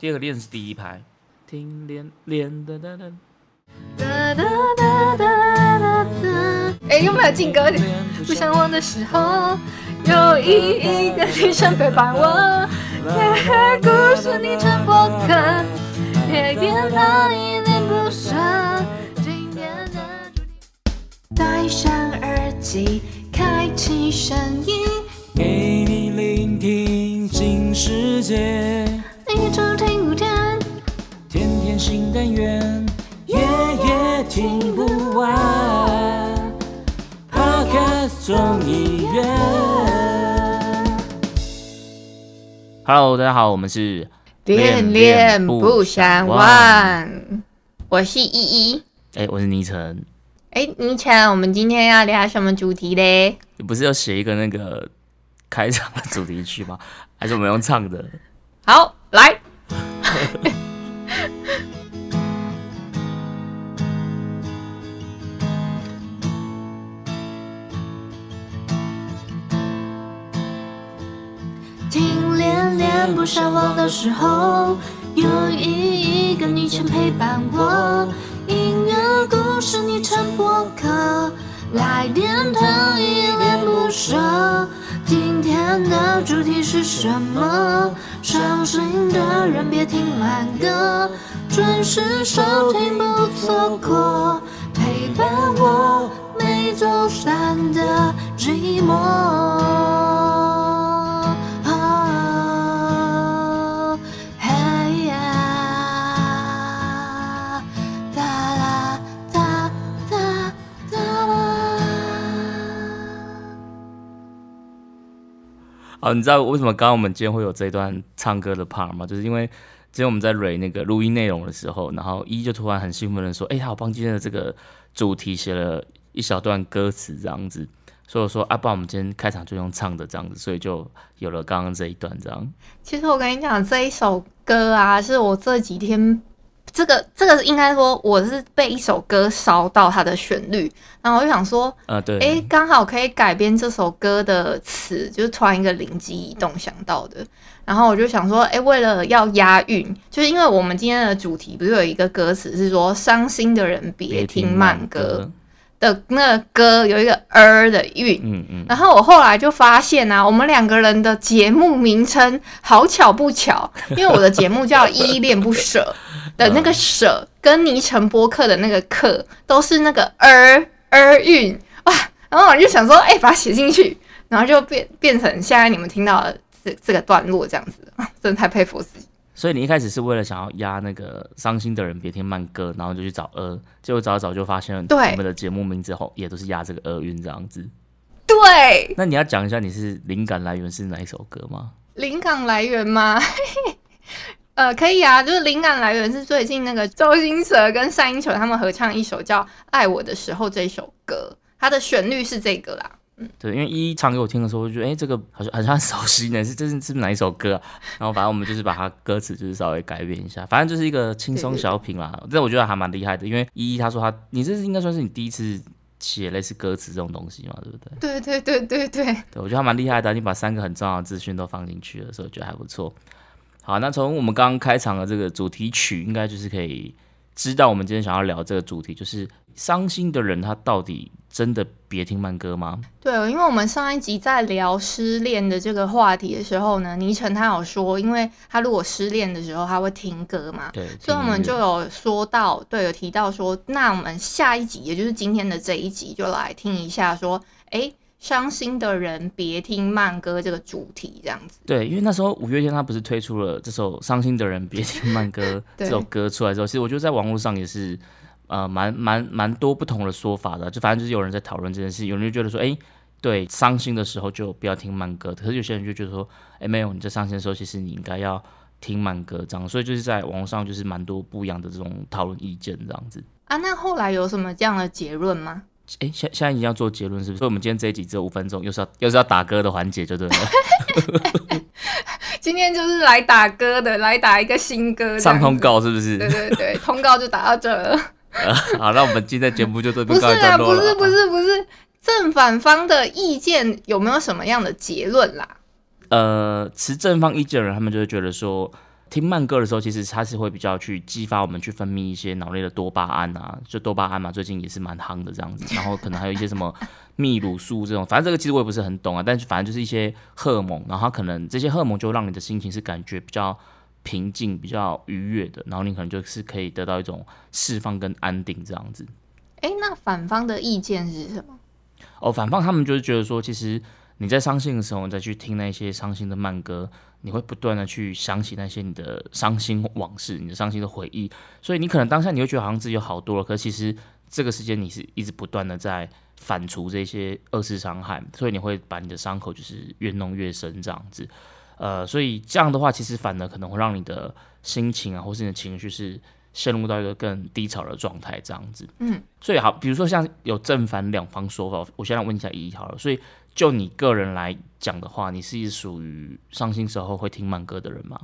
第二个练是第一排，听练练的的的。哒哒哒哒哒哒。哎，有没有劲歌？不想忘的时候，有一个女生陪伴我，夜故事你成播客，也变得一脸不舍。今天的主题，戴上耳机，开启声音，给你聆听新世界。天天新单元，夜夜听不完。Podcast 众议院，Hello，大家好，我们是恋恋不相忘。我是依依，哎、我是倪晨。哎，倪晨，我们今天要聊什么主题嘞？你不是要写一个那个开场的主题曲吗？还是我们用唱的？好，来。不相忘的时候，有一个女生陪伴我。音乐故事你成播客，来电特一恋不舍。今天的主题是什么？伤心的人别听慢歌，准时收听不错过，陪伴我每周三的寂寞。哦，你知道为什么刚刚我们今天会有这一段唱歌的 part 吗？就是因为今天我们在蕊那个录音内容的时候，然后一就突然很兴奋的说：“哎、他帮今天的这个主题写了一小段歌词，这样子。”所以我说：“啊，爸我们今天开场就用唱的这样子。”所以就有了刚刚这一段这样。其实我跟你讲，这一首歌啊，是我这几天，这个这个应该说我是被一首歌烧到它的旋律，然后我就想说，呃，对，哎，刚好可以改编这首歌的词，就是突然一个灵机一动想到的。然后我就想说，哎，为了要押韵，就是因为我们今天的主题不是有一个歌词是说“伤心的人别听慢歌”的那个歌有一个儿的韵，嗯嗯，然后我后来就发现啊，我们两个人的节目名称好巧不巧，因为我的节目叫《依恋不舍》的那个“舍”跟倪晨播客的那个“课”都是那个儿儿韵哇，然后我就想说，哎、把它写进去，然后就变变成现在你们听到的这这个段落这样子啊，真的太佩服自己。所以你一开始是为了想要压那个伤心的人别听慢歌，然后就去找呃，结果找一找就发现对我们的节目名字后也都是压这个厄运这样子。对，那你要讲一下你是灵感来源是哪一首歌吗？灵感来源吗？呃，可以啊，就是灵感来源是最近那个周星驰跟单依纯他们合唱一首叫《爱我的时候》这首歌，它的旋律是这个啦。嗯对，因为一一唱给我听的时候，我就觉得哎、诶这个好像好像很熟悉呢，是这是是哪一首歌啊？然后反正我们就是把它歌词就是稍微改变一下，反正就是一个轻松小品啦。但我觉得还蛮厉害的，因为一一他说他，你这是应该算是你第一次写类似歌词这种东西嘛，对不对？对对对对对，对，我觉得还蛮厉害的，你把三个很重要的资讯都放进去了，所以我觉得还不错。好，那从我们刚刚开场的这个主题曲，应该就是可以知道我们今天想要聊这个主题，就是伤心的人他到底真的别听慢歌吗？对，因为我们上一集在聊失恋的这个话题的时候呢，倪晨他有说，因为他如果失恋的时候他会听歌嘛，对，所以我们就有说到，对，有提到说，那我们下一集，也就是今天的这一集，就来听一下说，诶，伤心的人别听慢歌这个主题，这样子。对，因为那时候五月天他不是推出了这首《伤心的人别听慢歌 》这首歌出来之后，其实我觉得在网络上也是呃蛮蛮蛮多不同的说法的，就反正就是有人在讨论这件事，有人就觉得说，哎，对，伤心的时候就不要听慢歌，可是有些人就觉得说，哎，没有，你在伤心的时候，其实你应该要听慢歌这样，所以就是在网络上就是蛮多不一样的这种讨论意见这样子。啊，那后来有什么这样的结论吗？哎，现现在已经要做结论是不是？所以我们今天这一集只有五分钟，又是要又是要打歌的环节，就对了。今天就是来打歌的，来打一个新歌，上通。告是不是？对对对，通告就打到这了。好，那我们今天的节目就这边告一段啊，落了。不是不是不是，正反方的意见有没有什么样的结论啦？呃，持正方意见的人，他们就会觉得说，听慢歌的时候，其实它是会比较去激发我们去分泌一些脑内的多巴胺啊，就多巴胺嘛，最近也是蛮夯的这样子。然后可能还有一些什么泌乳素这种，反正这个其实我也不是很懂啊，但是反正就是一些荷尔蒙，然后它可能这些荷尔蒙就让你的心情是感觉比较平静、比较愉悦的，然后你可能就是可以得到一种释放跟安定这样子。哎，那反方的意见是什么？哦，反方他们就是觉得说，其实你在伤心的时候，你再去听那些伤心的慢歌。你会不断的去想起那些你的伤心往事，你的伤心的回忆，所以你可能当下你会觉得好像自己有好多了，可其实这个时间你是一直不断的在反刍这些二次伤害，所以你会把你的伤口就是越弄越深这样子，呃，所以这样的话其实反而可能会让你的心情啊，或是你的情绪是陷入到一个更低潮的状态这样子，嗯，所以好，比如说像有正反两方说法，我先来问一下一好了，所以。就你个人来讲的话，你是属于伤心时候会听慢歌的人吗？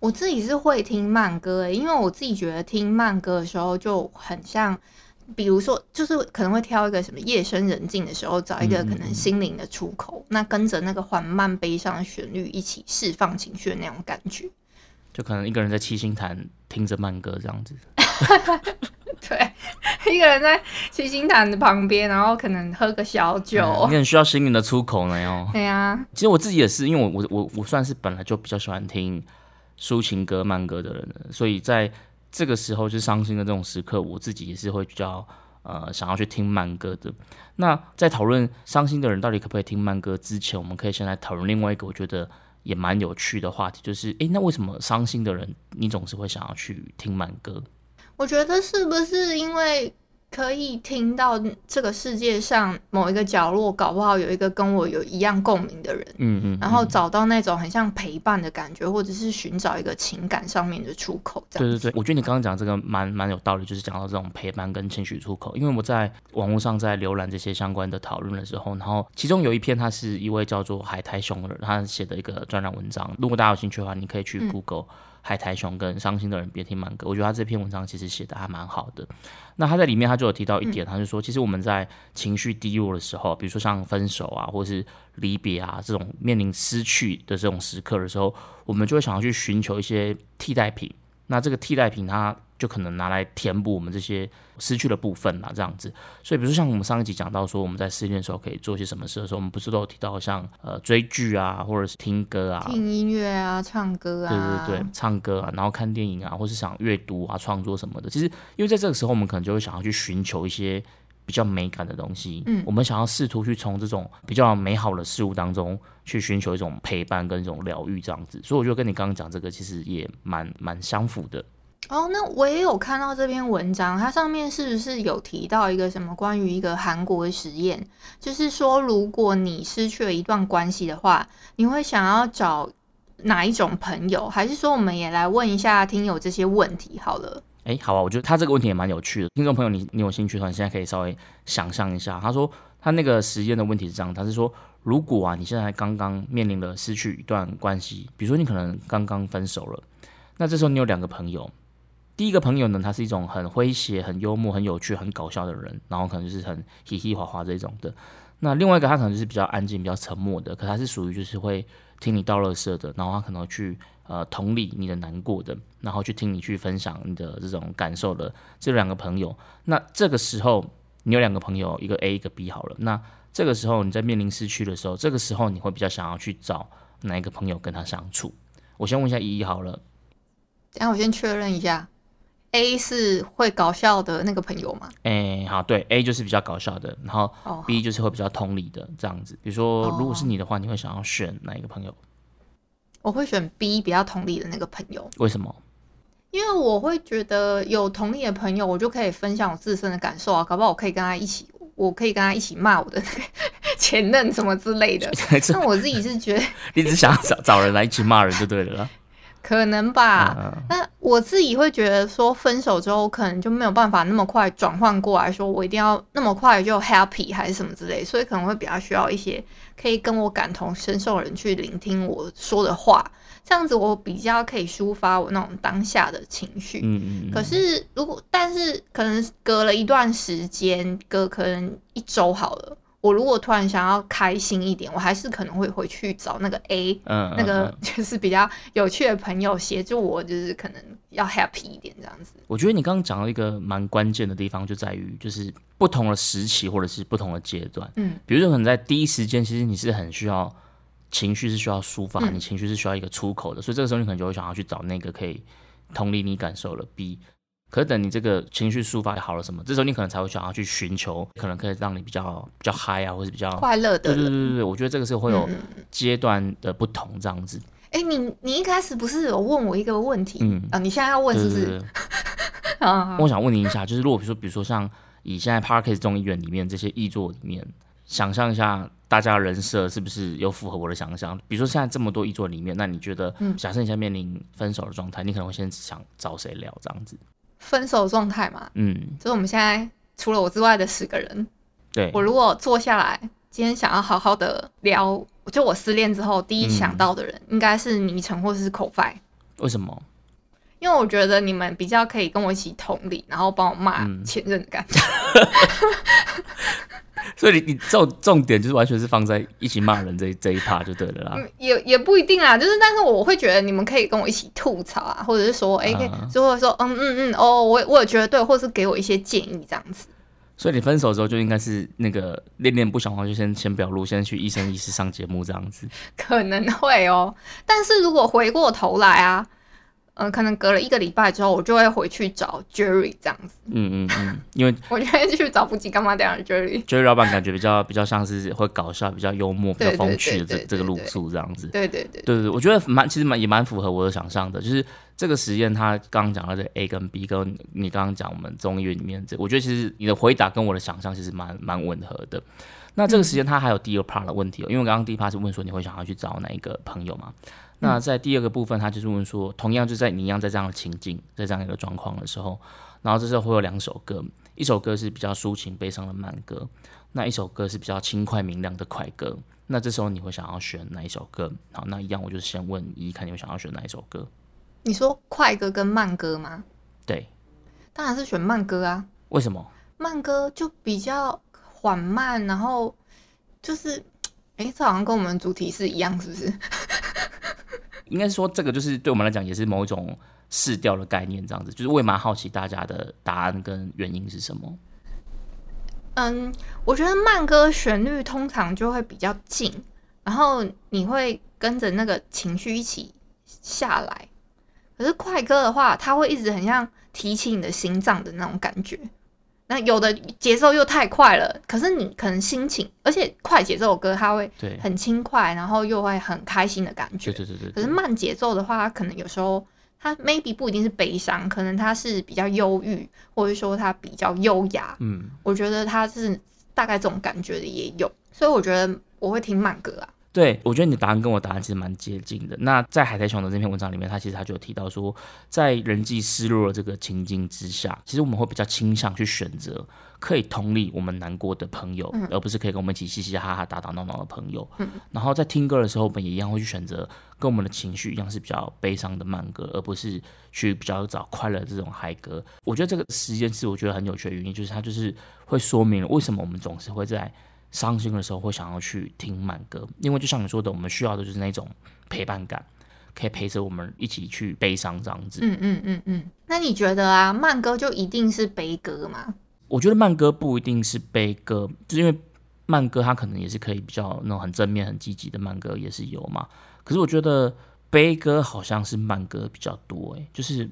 我自己是会听慢歌诶，因为我自己觉得听慢歌的时候就很像，比如说就是可能会挑一个什么夜深人静的时候，找一个可能心灵的出口，那跟着那个缓慢悲伤的旋律一起释放情绪的那种感觉。就可能一个人在七星潭听着慢歌这样子。对，一个人在七星潭的旁边，然后可能喝个小酒，你很需要心灵的出口呢哟。对呀，其实我自己也是，因为我我我我算是本来就比较喜欢听抒情歌、慢歌的人，所以在这个时候就伤心的这种时刻，我自己也是会比较呃想要去听慢歌的。那在讨论伤心的人到底可不可以听慢歌之前，我们可以先来讨论另外一个我觉得也蛮有趣的话题，就是诶，那为什么伤心的人你总是会想要去听慢歌？我觉得是不是因为可以听到这个世界上某一个角落，搞不好有一个跟我有一样共鸣的人，嗯嗯，然后找到那种很像陪伴的感觉，或者是寻找一个情感上面的出口。对对对，我觉得你刚刚讲这个蛮蛮有道理，就是讲到这种陪伴跟情绪出口。因为我在网络上在浏览这些相关的讨论的时候，然后其中有一篇，他是一位叫做海苔熊的人，他写的一个专栏文章。如果大家有兴趣的话，你可以去 Google。海苔熊跟伤心的人别听慢歌，我觉得他这篇文章其实写的还蛮好的。那他在里面他就有提到一点，他就说，其实我们在情绪低落的时候，比如说像分手啊，或是离别啊这种面临失去的这种时刻的时候，我们就会想要去寻求一些替代品。那这个替代品，它就可能拿来填补我们这些失去的部分啦，这样子。所以，比如说像我们上一集讲到说，我们在失恋的时候可以做些什么事的时候，我们不是都有提到像呃追剧啊，或者是听歌啊，听音乐啊，唱歌啊，对对对，唱歌啊，然后看电影啊，或是想阅读啊，创作什么的。其实，因为在这个时候，我们可能就会想要去寻求一些比较美感的东西。嗯，我们想要试图去从这种比较美好的事物当中去寻求一种陪伴跟一种疗愈，这样子。所以，我觉得跟你刚刚讲这个其实也蛮蛮相符的。哦，那我也有看到这篇文章，它上面是不是有提到一个什么关于一个韩国的实验？就是说，如果你失去了一段关系的话，你会想要找哪一种朋友？还是说，我们也来问一下听友这些问题好了？哎，好啊，我觉得他这个问题也蛮有趣的。听众朋友，你你有兴趣的话，你现在可以稍微想象一下。他说他那个实验的问题是这样，他是说，如果啊，你现在刚刚面临了失去一段关系，比如说你可能刚刚分手了，那这时候你有两个朋友。第一个朋友呢，他是一种很诙谐、很幽默、很有趣、很搞笑的人，然后可能就是很嘻嘻哈哈这种的。那另外一个他可能就是比较安静、比较沉默的，可他是属于就是会听你道乐色的，然后他可能去呃同理你的难过的，然后去听你去分享你的这种感受的这两个朋友。那这个时候你有两个朋友，一个 A 一个 B 好了。那这个时候你在面临失去的时候，这个时候你会比较想要去找哪一个朋友跟他相处？我先问一下依依好了，等下我先确认一下。A 是会搞笑的那个朋友吗？哎，好，对，A 就是比较搞笑的，然后 B 就是会比较同理的这样子。比如说，如果是你的话，你会想要选哪一个朋友？我会选 B 比较同理的那个朋友。为什么？因为我会觉得有同理的朋友，我就可以分享我自身的感受啊，搞不好我可以跟他一起，我可以跟他一起骂我的 前任什么之类的。那我自己是觉得，你只想找找人来一起骂人就对了。可能吧，那我自己会觉得说，分手之后可能就没有办法那么快转换过来，说我一定要那么快就 happy 还是什么之类，所以可能会比较需要一些可以跟我感同身受的人去聆听我说的话，这样子我比较可以抒发我那种当下的情绪。嗯嗯。可是如果，但是可能隔了一段时间，隔可能一周好了。我如果突然想要开心一点，我还是可能会回去找那个 A，嗯，那个 就是比较有趣的朋友协助我，就是可能要 happy 一点这样子。我觉得你刚刚讲到一个蛮关键的地方，就在于就是不同的时期或者是不同的阶段。嗯，比如说可能在第一时间，其实你是很需要情绪是需要抒发，嗯你情绪是需要一个出口的，所以这个时候你可能就会想要去找那个可以同理你感受的 B。可是等你这个情绪抒发好了什么，这时候你可能才会想要去寻求可能可以让你比较比较嗨啊，或是比较快乐的对对人。对对对，我觉得这个是会有嗯阶段的不同这样子。哎、你你一开始不是有问我一个问题？嗯啊，你现在要问是不是？啊，我想问你一下，就是如果比如说，比如说像以现在 Parkes 众议院里面这些译作里面，想象一下大家的人设是不是有符合我的想象？比如说现在这么多译作里面，那你觉得，嗯假设你现在面临分手的状态，你可能会先想找谁聊这样子？分手状态嘛，嗯，就是我们现在除了我之外的十个人，对。我，如果坐下来，今天想要好好的聊，就我失恋之后第一嗯想到的人，应该是倪晨或者是口 f 为什么？因为我觉得你们比较可以跟我一起同理，然后帮我骂嗯。前任的感觉。所以你你重重点就是完全是放在一起骂人这一这一 part 就对了啦。嗯，也也不一定啦，就是但是我会觉得你们可以跟我一起吐槽啊，或者是说，哎、可以啊就或者说，嗯嗯嗯，哦，我我也觉得对，或者是给我一些建议这样子。所以你分手之后就应该是那个恋恋不想忘，就先先表露，先去一生一世上节目这样子。可能会哦，但是如果回过头来啊，呃，可能隔了一个礼拜之后，我就会回去找 Jerry 这样子，嗯嗯嗯，因为 我就会去找不及干嘛这样的 Jerry。Jerry 老板感觉比较比较像是会搞笑、比较幽默、比较风趣的这这个路对数这样子。对对对，对对对，我觉得蛮其实蛮也蛮符合我的想象的，就是这个实验，他刚刚讲到这 A 跟 B，跟你刚刚讲我们中医院里面这，我觉得其实你的回答跟我的想象其实蛮蛮吻合的。那这个时间他还有第二 part 的问题哦，因为我刚刚第一 part 是问说你会想要去找哪一个朋友嘛？那在第二个部分，他就是问说，同样就在你一样在这样的情境，在这样一个状况的时候，然后这时候会有两首歌，一首歌是比较抒情悲伤的慢歌，那一首歌是比较轻快明亮的快歌。那这时候你会想要选哪一首歌？好，那一样我就先问一，看你会想要选哪一首歌？你说快歌跟慢歌吗？对，当然是选慢歌啊，为什么？慢歌就比较缓慢，然后就是，哎、这好像跟我们主题是一样，是不是？应该是说这个就是对我们来讲也是某一种试调的概念，这样子。就是我也蛮好奇大家的答案跟原因是什么。嗯，我觉得慢歌旋律通常就会比较静，然后你会跟着那个情绪一起下来。可是快歌的话，它会一直很像提起你的心脏的那种感觉。那有的节奏又太快了，可是你可能心情，而且快节奏的歌它会，很轻快，然后又会很开心的感觉对。对对对可是。慢节奏的话，它可能有时候它 maybe 不一定是悲伤，可能它是比较忧郁，或者说它比较优雅。嗯，我觉得它是大概这种感觉的也有，所以我觉得我会听慢歌啊。对，我觉得你的答案跟我答案其实蛮接近的。那在海苔熊的这篇文章里面，他其实他就有提到说，在人际失落的这个情境之下，其实我们会比较倾向去选择可以同理我们难过的朋友，而不是可以跟我们一起嘻嘻哈哈、打打闹闹的朋友。然后在听歌的时候，我们也一样会去选择跟我们的情绪一样是比较悲伤的慢歌，而不是去比较找快乐这种嗨歌。我觉得这个实验是我觉得很有趣的原因，就是它就是会说明了为什么我们总是会在伤心的时候会想要去听慢歌，因为就像你说的，我们需要的就是那种陪伴感，可以陪着我们一起去悲伤这样子。嗯嗯嗯嗯。那你觉得啊，慢歌就一定是悲歌吗？我觉得慢歌不一定是悲歌，就是因为慢歌它可能也是可以比较那种很正面、很积极的慢歌也是有嘛。可是我觉得悲歌好像是慢歌比较多，哎，就是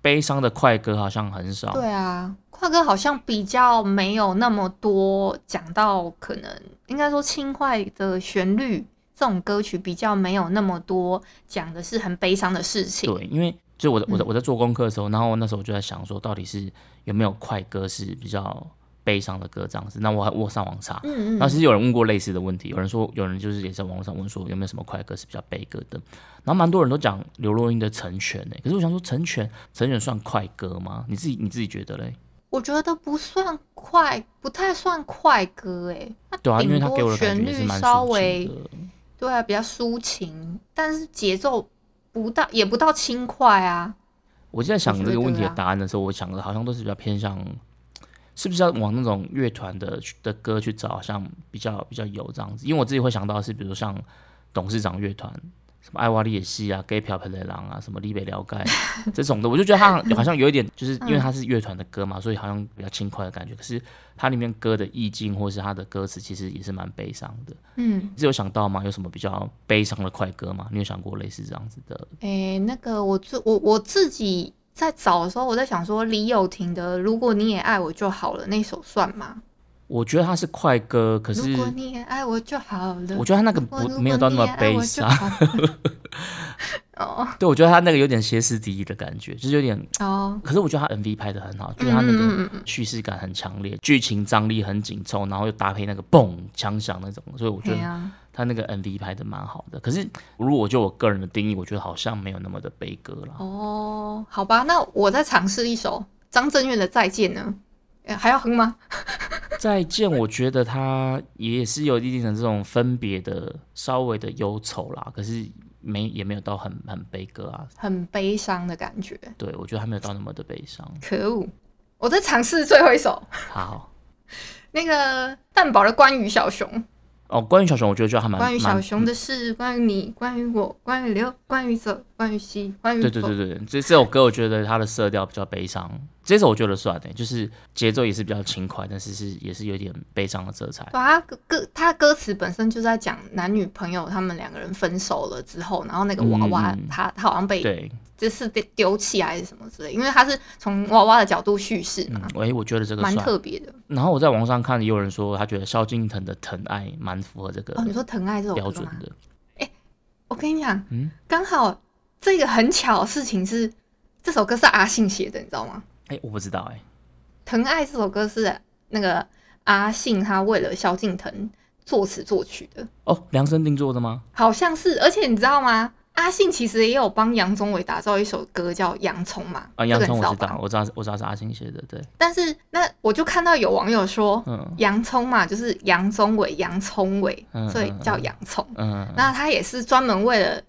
悲伤的快歌好像很少。对啊，快歌好像比较没有那么多讲到，可能应该说轻快的旋律，这种歌曲比较没有那么多讲的是很悲伤的事情。对，因为就我在我嗯在我在做功课的时候，然后那时候我就在想说，到底是有没有快歌是比较悲伤的歌这样子？那我还我上网查，嗯嗯然后其实有人问过类似的问题，有人说有人就是也在网络上问说有没有什么快歌是比较悲歌的，然后蛮多人都讲刘若英的《成全》呢，可是我想说《成全》《成全》算快歌吗？你自己你自己觉得嘞？我觉得不算快，不太算快歌诶。它对啊，因为他给我的旋律稍微。对啊，比较抒情，但是节奏不到，也不到轻快啊。我在想这个问题的答案的时候，我想的好像都是比较偏向是不是要往那种乐团的的歌去找，好像比较比较有这样子？因为我自己会想到是，比如像董事长乐团，什么艾瓦利也西啊、Gay 漂漂雷狼啊、什么立北聊盖这种的，我就觉得他好像有一点，就是因为他是乐团的歌嘛，所以好像比较轻快的感觉。可是它里面歌的意境或是它的歌词，其实也是蛮悲伤的。嗯，你有想到吗？有什么比较悲伤的快歌吗？你有想过类似这样子的？诶、那个我自我我自己在找的时候，我在想说李友廷的《如果你也爱我就好了》那首算吗？我觉得他是快歌，可是如果你也爱我就好了。我觉得他那个不没有到那么悲。伤 哦对，我觉得他那个有点歇斯底里的感觉，就是有点。哦，可是我觉得他 MV 拍的很好，就是他那个叙事感很强烈，剧情张力很紧凑，然后又搭配那个嘣枪响那种，所以我觉得他那个 MV 拍的蛮好的。可是如果就我个人的定义，我觉得好像没有那么的悲歌了。哦，好吧，那我再尝试一首张震岳的《再见》呢？诶还要哼吗？再见，我觉得他也是有一定的这种分别的稍微的忧愁啦，可是没也没有到很很悲歌啊。很悲伤的感觉，对，我觉得还没有到那么的悲伤。可恶！我在尝试最后一首，好那个蛋堡的《关于小熊》。哦，关于小熊，我觉得就还蛮关于小熊的事，关于你，关于我，关于留，关于走，关于西，关于对对对对，这这首歌我觉得它的色调比较悲伤，这首我觉得算的，就是节奏也是比较轻快，但是是也是有点悲伤的色彩。对啊，歌歌他歌词本身就在讲男女朋友他们两个人分手了之后，然后那个娃娃他他好像被对，就是被丢弃还是什么之类，因为他是从娃娃的角度叙事嘛，，嗯喂，我觉得这个蛮。特别的。然后我在网上看，也有人说他觉得萧敬腾的《疼爱》蛮符合这个哦，你说《疼爱》这种？标准的。哎我跟你讲，嗯刚好这个很巧的事情是，这首歌是阿信写的，你知道吗？哎，我不知道哎，《疼爱》这首歌是那个阿信他为了萧敬腾作词作曲的。哦，量身定做的吗？好像是，而且你知道吗？阿信其实也有帮杨宗纬打造一首歌叫《洋葱》嘛，啊，洋葱我知道，我知道，我知道是阿信写的，对，但是那我就看到有网友说，嗯洋葱嘛，就是杨宗纬、洋葱纬，嗯所以叫洋葱。嗯，那他也是专门为了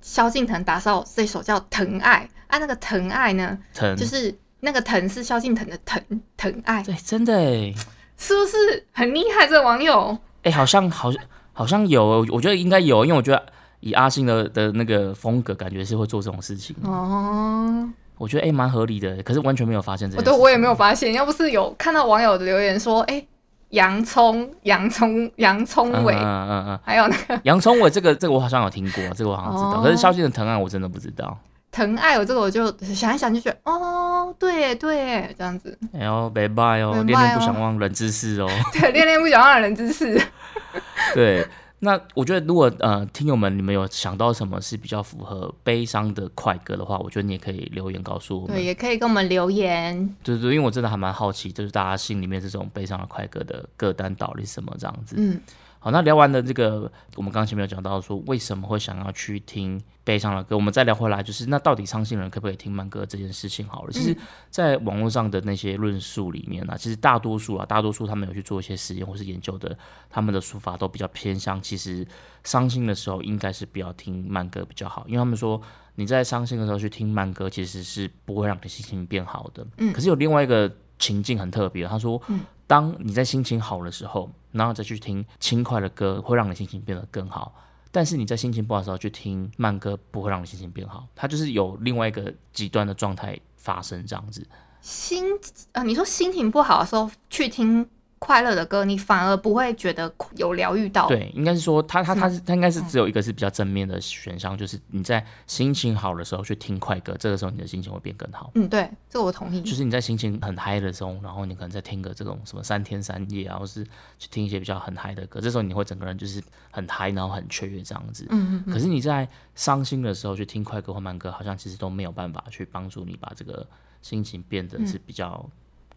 萧敬腾打造这首叫《疼爱》啊，那个《疼爱》呢，疼就是那个“疼”是萧敬腾的“疼”，疼爱对，真的哎，是不是很厉害？这个网友哎，好像好像好像有，我觉得应该有，因为我觉得以阿信的的那个风格，感觉是会做这种事情。哦，我觉得哎，蛮合理的，可是完全没有发现这件事。我对我也没有发现，要不是有看到网友的留言说，哎、洋葱、洋葱、洋葱嗯尾，嗯嗯嗯，还有那个洋葱尾这个这个我好像有听过，这个我好像知道，哦可是萧敬腾疼爱我真的不知道。疼爱，我这个我就想一想就觉得，哦，对耶对耶，这样子，哎呦，拜拜哦，恋恋不想忘冷知识哦。对，恋恋不想忘的人之事。对，那我觉得如果呃听友们你们有想到什么是比较符合悲伤的快歌的话，我觉得你也可以留言告诉我们。对，也可以跟我们留言。对对，因为我真的还蛮好奇，就是大家心里面这种悲伤的快歌的歌单到底是什么这样子。嗯，好，那聊完了这个，我们刚刚前面有讲到说为什么会想要去听悲伤的歌，我们再聊回来，就是那到底伤心人可不可以听慢歌这件事情好了。其实，在网络上的那些论述里面呢、其实大多数啊，大多数他们有去做一些实验或是研究的，他们的说法都比较偏向，其实伤心的时候应该是不要听慢歌比较好，因为他们说你在伤心的时候去听慢歌，其实是不会让你心情变好的。嗯可是有另外一个情境很特别，他说，嗯当你在心情好的时候，然后再去听轻快的歌，会让你心情变得更好。但是你在心情不好的时候去听慢歌，不会让你心情变好。它就是有另外一个极端的状态发生，这样子。心啊，你说心情不好的时候去听快乐的歌，你反而不会觉得有疗愈到。，对，应该是说，它它是吗它是它应该是只有一个是比较正面的选项，就是你在心情好的时候去听快歌，这个时候你的心情会变更好。嗯，对，这个我同意。就是你在心情很嗨的时候，然后你可能在听个这种什么三天三夜啊，或是去听一些比较很嗨的歌，这时候你会整个人就是很嗨，然后很雀跃这样子。嗯嗯嗯，可是你在伤心的时候去听快歌或慢歌，好像其实都没有办法去帮助你把这个心情变得是比较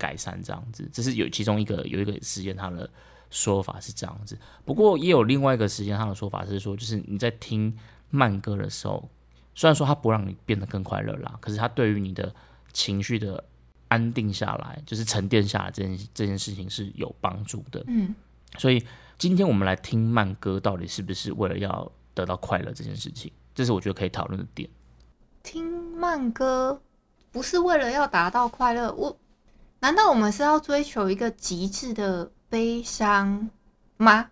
改善这样子。这是有其中一个有一个时间他的说法是这样子。不过也有另外一个时间他的说法是说，就是你在听慢歌的时候，虽然说它不让你变得更快乐啦，可是它对于你的情绪的安定下来，就是沉淀下来这件这件事情是有帮助的。嗯，所以今天我们来听慢歌，到底是不是为了要得到快乐这件事情？这是我觉得可以讨论的点。听慢歌不是为了要达到快乐，我难道我们是要追求一个极致的悲伤吗？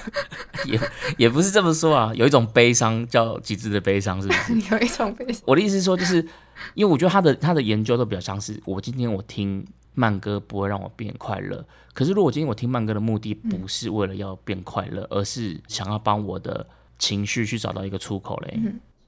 也也不是这么说啊，有一种悲伤叫极致的悲伤，是不是？有一种悲伤，我的意思是说，就是因为我觉得他的他的研究都比较像是，我今天我听慢歌不会让我变快乐，可是如果今天我听慢歌的目的不是为了要变快乐，而是想要帮我的情绪去找到一个出口嘞。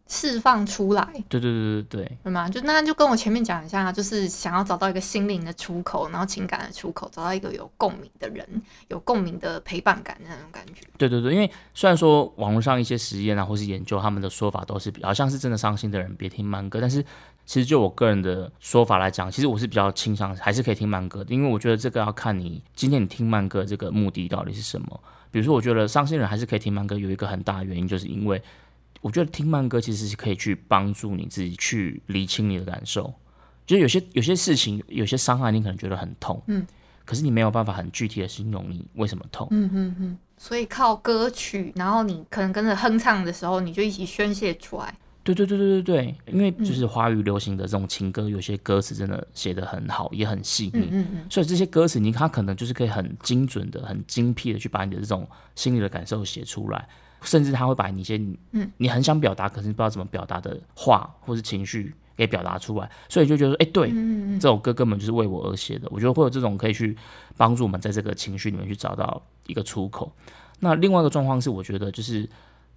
释放出来，对对对对对，对吗？就那就跟我前面讲一下，就是想要找到一个心灵的出口，然后情感的出口，找到一个有共鸣的人，有共鸣的陪伴感那种感觉。对对对，因为虽然说网络上一些实验啊，或是研究，他们的说法都是好像是真的伤心的人别听慢歌，但是其实就我个人的说法来讲，其实我是比较倾向还是可以听慢歌的，因为我觉得这个要看你今天你听慢歌这个目的到底是什么。比如说，我觉得伤心人还是可以听慢歌，有一个很大的原因，就是因为。我觉得听慢歌其实是可以去帮助你自己去理清你的感受，就是有些有些事情有些伤害你可能觉得很痛，嗯，可是你没有办法很具体的形容你为什么痛，嗯嗯嗯，所以靠歌曲，然后你可能跟着哼唱的时候，你就一起宣泄出来。对对对对对对，因为就是华语流行的这种情歌，有些歌词真的写的很好，也很细腻，嗯嗯，所以这些歌词你它可能就是可以很精准的、很精辟的去把你的这种心里的感受写出来。甚至他会把你一些嗯你很想表达，可是不知道怎么表达的话或是情绪给表达出来，所以就觉得说，哎，对，这首歌根本就是为我而写的。我觉得会有这种可以去帮助我们在这个情绪里面去找到一个出口。那另外一个状况是，我觉得就是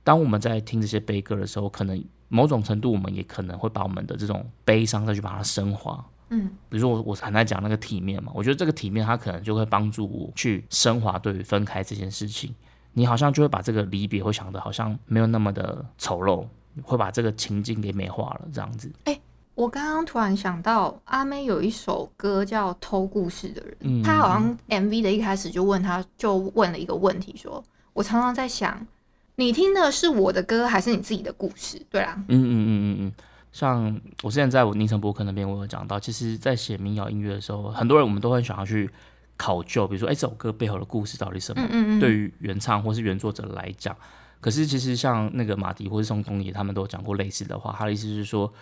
当我们在听这些悲歌的时候，可能某种程度我们也可能会把我们的这种悲伤再去把它升华。嗯，比如说我我很爱讲那个体面嘛，我觉得这个体面它可能就会帮助我去升华对于分开这件事情。你好像就会把这个离别会想的好像没有那么的丑陋，会把这个情境给美化了，这样子。哎，我刚刚突然想到，阿妹有一首歌叫《偷故事的人》，她好像 MV 的一开始就问她，就问了一个问题，说：“我常常在想，你听的是我的歌还是你自己的故事？”对啦，嗯嗯嗯嗯嗯，像我之前在我宁城博客那边，我有讲到，其实，在写民谣音乐的时候，很多人我们都很想要去。考究，比如说，哎，这首歌背后的故事到底什么？对于原唱或是原作者来讲，可是其实像那个马迪或是宋冬野，他们都讲过类似的话。他的意思是说，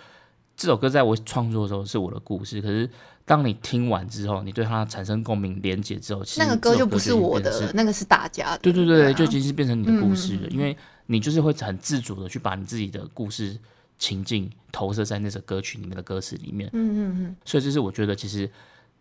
这首歌在我创作的时候是我的故事，可是当你听完之后，你对它产生共鸣、连接之后，其实那个歌就不是我的，那个是大家的。对对对，就已经是变成你的故事了，因为你就是会很自主的去把你自己的故事情境投射在那首歌曲里面的歌词里面。嗯嗯嗯。所以这是我觉得其实。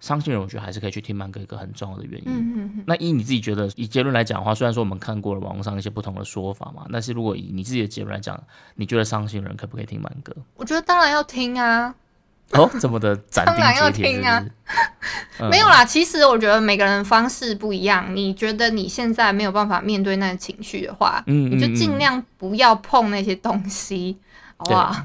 伤心人，我觉得还是可以去听慢歌一个很重要的原因。嗯那以你自己觉得，以结论来讲的话，虽然说我们看过了网络上一些不同的说法嘛，但是如果以你自己的结论来讲，你觉得伤心人可不可以听慢歌？我觉得当然要听啊。哦，这么的 斩钉截铁啊？没有啦，其实我觉得每个人方式不一样。你觉得你现在没有办法面对那情绪的话，嗯，你就尽量不要碰那些东西，好不好？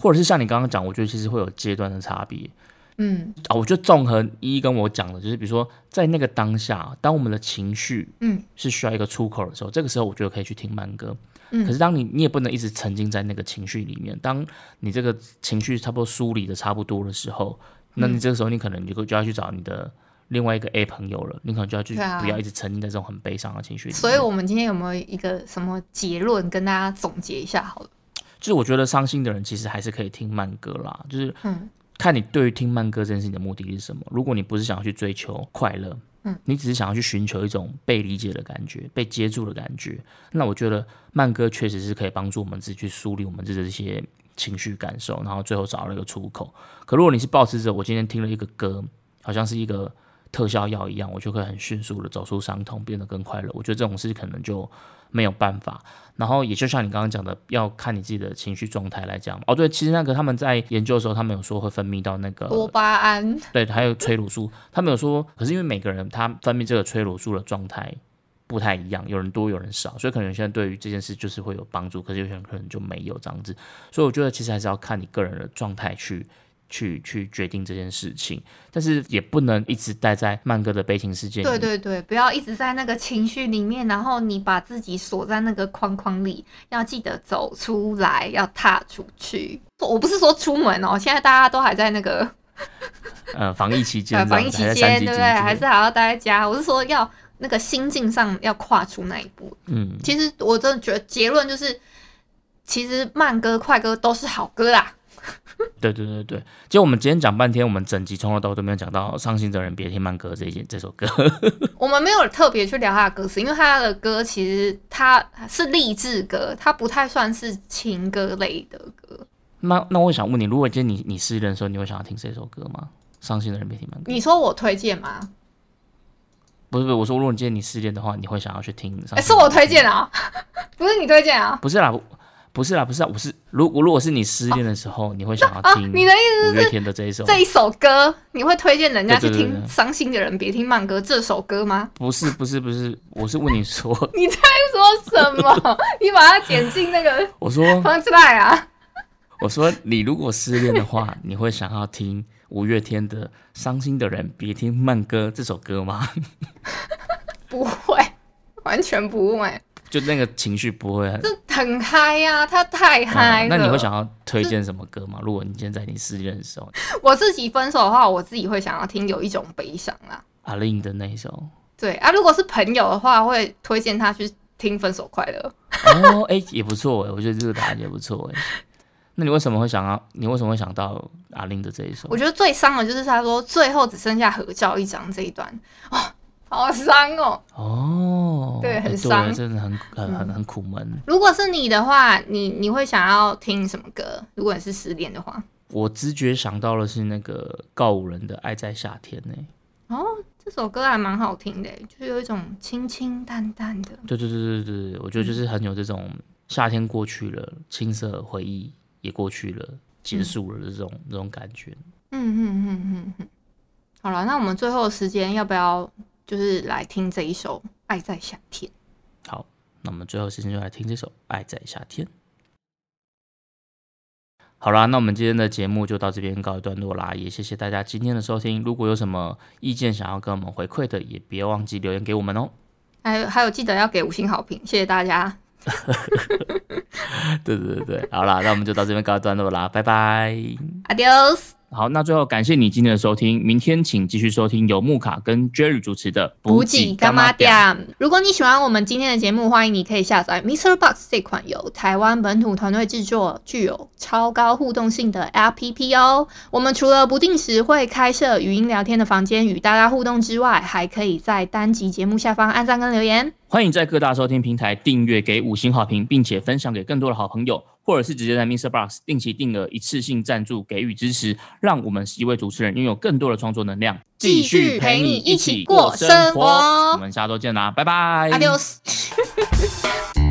或者是像你刚刚讲，我觉得其实会有阶段的差别。嗯啊，我觉得综合一跟我讲的，就是比如说在那个当下，当我们的情绪嗯是需要一个出口的时候，这个时候我觉得可以去听慢歌。嗯，可是当你你也不能一直沉浸在那个情绪里面，当你这个情绪差不多梳理的差不多的时候，那你这个时候你可能就就要去找你的另外一个 A 朋友了，你可能就要去不要一直沉浸在这种很悲伤的情绪里。所以我们今天有没有一个什么结论跟大家总结一下？好了，就是我觉得伤心的人其实还是可以听慢歌啦，就是嗯。看你对于听慢歌这件事情的目的是什么？如果你不是想要去追求快乐，嗯，你只是想要去寻求一种被理解的感觉、被接住的感觉，那我觉得慢歌确实是可以帮助我们自己去梳理我们自己的这些情绪感受，然后最后找到一个出口。可如果你是保持着我今天听了一个歌，好像是一个特效药一样，我就会很迅速的走出伤痛，变得更快乐。我觉得这种事可能就。没有办法，然后也就像你刚刚讲的，要看你自己的情绪状态来讲。哦，对，其实那个他们在研究的时候，他们有说会分泌到那个多巴胺，对，还有催乳素。他们有说，可是因为每个人他分泌这个催乳素的状态不太一样，有人多有人少，所以可能有些人对于这件事就是会有帮助，可是有些人可能就没有这样子。所以我觉得其实还是要看你个人的状态去。去去决定这件事情，但是也不能一直待在曼哥的悲情世界。对对对，不要一直在那个情绪里面，然后你把自己锁在那个框框里。要记得走出来，要踏出去。我不是说出门哦，现在大家都还在那个 呃防疫期间，防疫期间对不对？还是还要待在家。我是说要那个心境上要跨出那一步。嗯，其实我真的觉得结论就是，其实慢歌快歌都是好歌啦。对对对对，就我们今天讲半天，我们整集从头到尾都没有讲到《伤心的人别听慢歌》这一件这首歌。我们没有特别去聊他的歌词，因为他的歌其实他是励志歌，他不太算是情歌类的歌。那那我想问你，如果今天你你失恋的时候，你会想要听这首歌吗？《伤心的人别听慢歌》。你说我推荐吗？不是不是，我说如果今天你失恋的话，你会想要去听？哎，是我推荐啊，不是你推荐啊？不是啦，不是啦，不是啦，我是如果如果是你失恋的时候，你会想要听？你的意思是五月天的这一首这一首歌，你会推荐人家去听对对对对《伤心的人别听慢歌》这首歌吗？不是不是不是，我是问你说，你在说什么？你把它剪进那个我说放出来啊！我说你如果失恋的话，你会想要听五月天的《伤心的人别听慢歌》这首歌吗？不会，完全不会，就那个情绪不会很这很嗨呀、他太嗨、嗯那你会想要推荐什么歌吗？如果你今天在你失恋的时候，我自己分手的话，我自己会想要听有一种悲伤啦。阿令的那一首。对啊，如果是朋友的话，会推荐他去听《分手快乐》。哦，哎、也不错哎，我觉得这个答案也不错哎。那你为什么会想要？你为什么会想到阿令的这一首我？觉得最伤的就是他说最后只剩下合照一张这一段，哦，好伤哦。哦，对哎很伤真的很很很很苦闷。如果是你的话，你你会想要听什么歌？如果你是失恋的话，我直觉想到的是那个告五人的《爱在夏天》呢。哦，这首歌还蛮好听的，就是有一种清清淡淡的。对对对对对对，我觉得就是很有这种夏天过去了，青涩回忆也过去了，结束了的这种、这种感觉。嗯嗯嗯嗯嗯。好了，那我们最后的时间要不要就是来听这一首《爱在夏天》？好，那我们最后时间就来听这首《爱在夏天》。好啦，那我们今天的节目就到这边告一段落啦，也谢谢大家今天的收听。如果有什么意见想要跟我们回馈的，也别忘记留言给我们哦。还有还有，记得要给五星好评，谢谢大家。对对对对，好啦，那我们就到这边告一段落啦，拜拜。Adios。好，那最后感谢你今天的收听，明天请继续收听由木卡跟 Jerry 主持的补给干妈店。如果你喜欢我们今天的节目，欢迎你可以下载 Mr. Box 这款由台湾本土团队制作、具有超高互动性的 APP 哦。我们除了不定时会开设语音聊天的房间与大家互动之外，还可以在单集节目下方按赞跟留言。欢迎在各大收听平台订阅、给五星好评，并且分享给更多的好朋友，或者是直接在 Mr. Box 定期定额一次性赞助给予支持，让我们十一位主持人拥有更多的创作能量，继续陪你一起过生活我们下周见啦，拜拜。Adios。